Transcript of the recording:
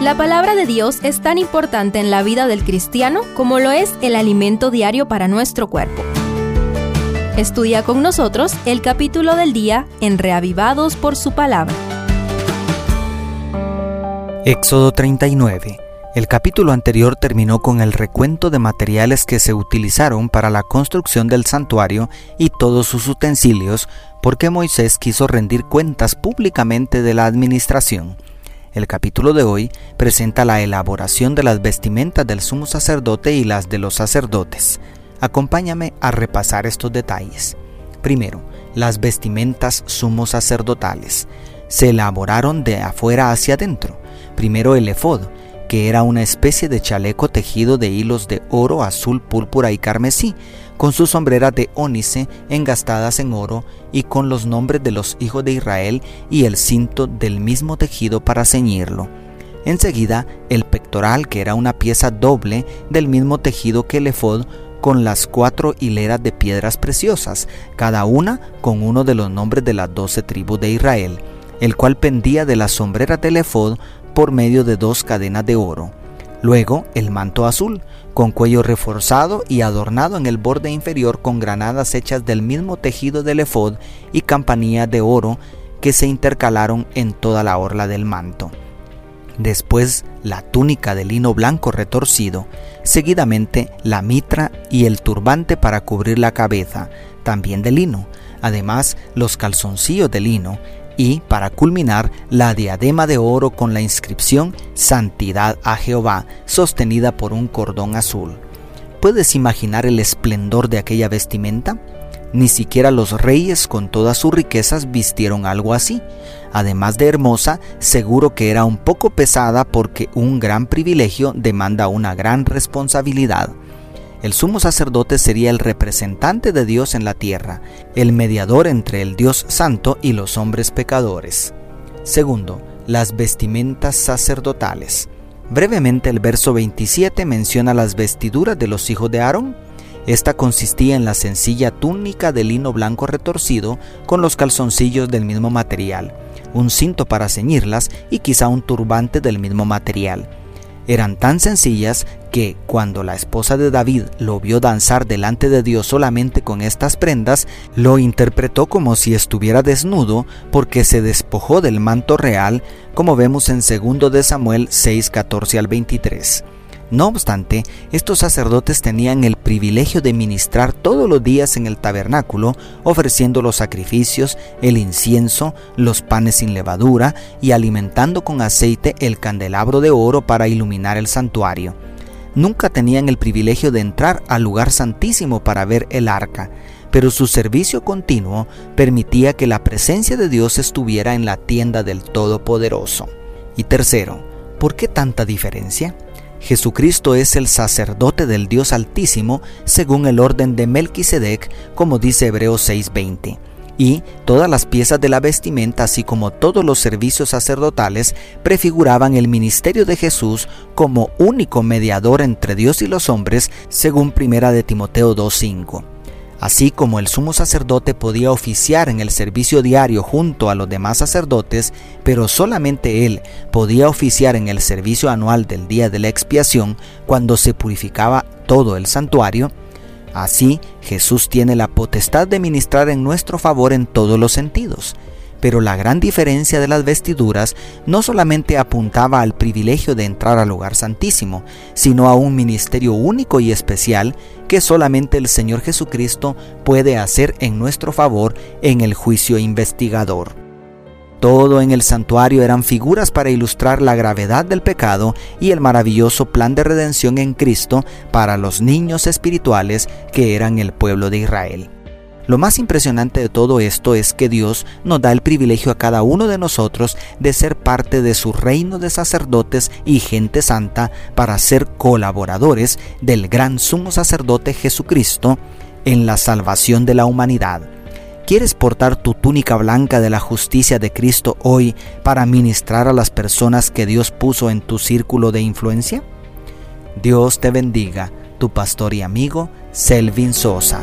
La palabra de Dios es tan importante en la vida del cristiano como lo es el alimento diario para nuestro cuerpo. Estudia con nosotros el capítulo del día en Reavivados por su palabra. Éxodo 39. El capítulo anterior terminó con el recuento de materiales que se utilizaron para la construcción del santuario y todos sus utensilios, porque Moisés quiso rendir cuentas públicamente de la administración. El capítulo de hoy presenta la elaboración de las vestimentas del sumo sacerdote y las de los sacerdotes. Acompáñame a repasar estos detalles. Primero, las vestimentas sumo sacerdotales. Se elaboraron de afuera hacia adentro. Primero el efod, que era una especie de chaleco tejido de hilos de oro, azul, púrpura y carmesí, con sus sombreras de ónice engastadas en oro y con los nombres de los hijos de Israel y el cinto del mismo tejido para ceñirlo. Enseguida, el pectoral, que era una pieza doble del mismo tejido que el efod, con las cuatro hileras de piedras preciosas, cada una con uno de los nombres de las doce tribus de Israel, el cual pendía de las sombreras del efod por medio de dos cadenas de oro. Luego el manto azul, con cuello reforzado y adornado en el borde inferior con granadas hechas del mismo tejido del efod y campanillas de oro que se intercalaron en toda la orla del manto. Después la túnica de lino blanco retorcido, seguidamente la mitra y el turbante para cubrir la cabeza, también de lino, además los calzoncillos de lino y, para culminar, la diadema de oro con la inscripción Santidad a Jehová, sostenida por un cordón azul. ¿Puedes imaginar el esplendor de aquella vestimenta? Ni siquiera los reyes con todas sus riquezas vistieron algo así. Además de hermosa, seguro que era un poco pesada porque un gran privilegio demanda una gran responsabilidad. El sumo sacerdote sería el representante de Dios en la tierra, el mediador entre el Dios santo y los hombres pecadores. Segundo, las vestimentas sacerdotales. Brevemente el verso 27 menciona las vestiduras de los hijos de Aarón, esta consistía en la sencilla túnica de lino blanco retorcido con los calzoncillos del mismo material, un cinto para ceñirlas y quizá un turbante del mismo material. Eran tan sencillas que cuando la esposa de David lo vio danzar delante de Dios solamente con estas prendas, lo interpretó como si estuviera desnudo porque se despojó del manto real, como vemos en 2 de Samuel 6, 14 al 23. No obstante, estos sacerdotes tenían el privilegio de ministrar todos los días en el tabernáculo, ofreciendo los sacrificios, el incienso, los panes sin levadura y alimentando con aceite el candelabro de oro para iluminar el santuario. Nunca tenían el privilegio de entrar al lugar santísimo para ver el arca, pero su servicio continuo permitía que la presencia de Dios estuviera en la tienda del Todopoderoso. Y tercero, ¿por qué tanta diferencia? Jesucristo es el sacerdote del Dios Altísimo según el orden de Melquisedec, como dice Hebreos 6:20. Y todas las piezas de la vestimenta, así como todos los servicios sacerdotales, prefiguraban el ministerio de Jesús como único mediador entre Dios y los hombres, según 1 de Timoteo 2:5. Así como el sumo sacerdote podía oficiar en el servicio diario junto a los demás sacerdotes, pero solamente él podía oficiar en el servicio anual del día de la expiación cuando se purificaba todo el santuario, así Jesús tiene la potestad de ministrar en nuestro favor en todos los sentidos pero la gran diferencia de las vestiduras no solamente apuntaba al privilegio de entrar al lugar santísimo, sino a un ministerio único y especial que solamente el Señor Jesucristo puede hacer en nuestro favor en el juicio investigador. Todo en el santuario eran figuras para ilustrar la gravedad del pecado y el maravilloso plan de redención en Cristo para los niños espirituales que eran el pueblo de Israel. Lo más impresionante de todo esto es que Dios nos da el privilegio a cada uno de nosotros de ser parte de su reino de sacerdotes y gente santa para ser colaboradores del gran sumo sacerdote Jesucristo en la salvación de la humanidad. ¿Quieres portar tu túnica blanca de la justicia de Cristo hoy para ministrar a las personas que Dios puso en tu círculo de influencia? Dios te bendiga, tu pastor y amigo Selvin Sosa.